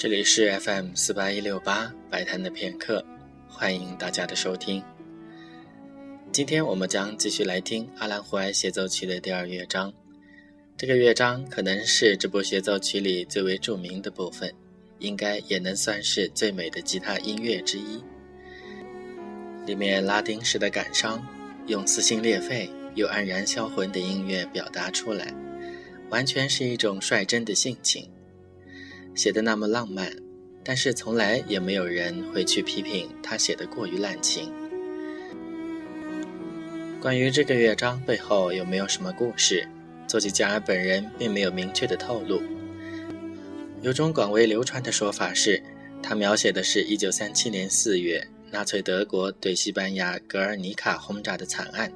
这里是 FM 四八一六八白谈的片刻，欢迎大家的收听。今天我们将继续来听阿兰胡埃协奏曲的第二乐章。这个乐章可能是这部协奏曲里最为著名的部分，应该也能算是最美的吉他音乐之一。里面拉丁式的感伤，用撕心裂肺又黯然销魂的音乐表达出来，完全是一种率真的性情。写的那么浪漫，但是从来也没有人会去批评他写的过于滥情。关于这个乐章背后有没有什么故事，作曲家本人并没有明确的透露。有种广为流传的说法是，他描写的是一九三七年四月纳粹德国对西班牙格尔尼卡轰炸的惨案。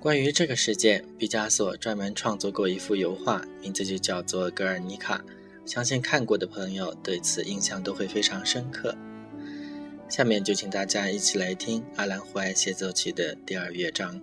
关于这个事件，毕加索专门创作过一幅油画，名字就叫做《格尔尼卡》，相信看过的朋友对此印象都会非常深刻。下面就请大家一起来听阿兰胡埃协奏曲的第二乐章。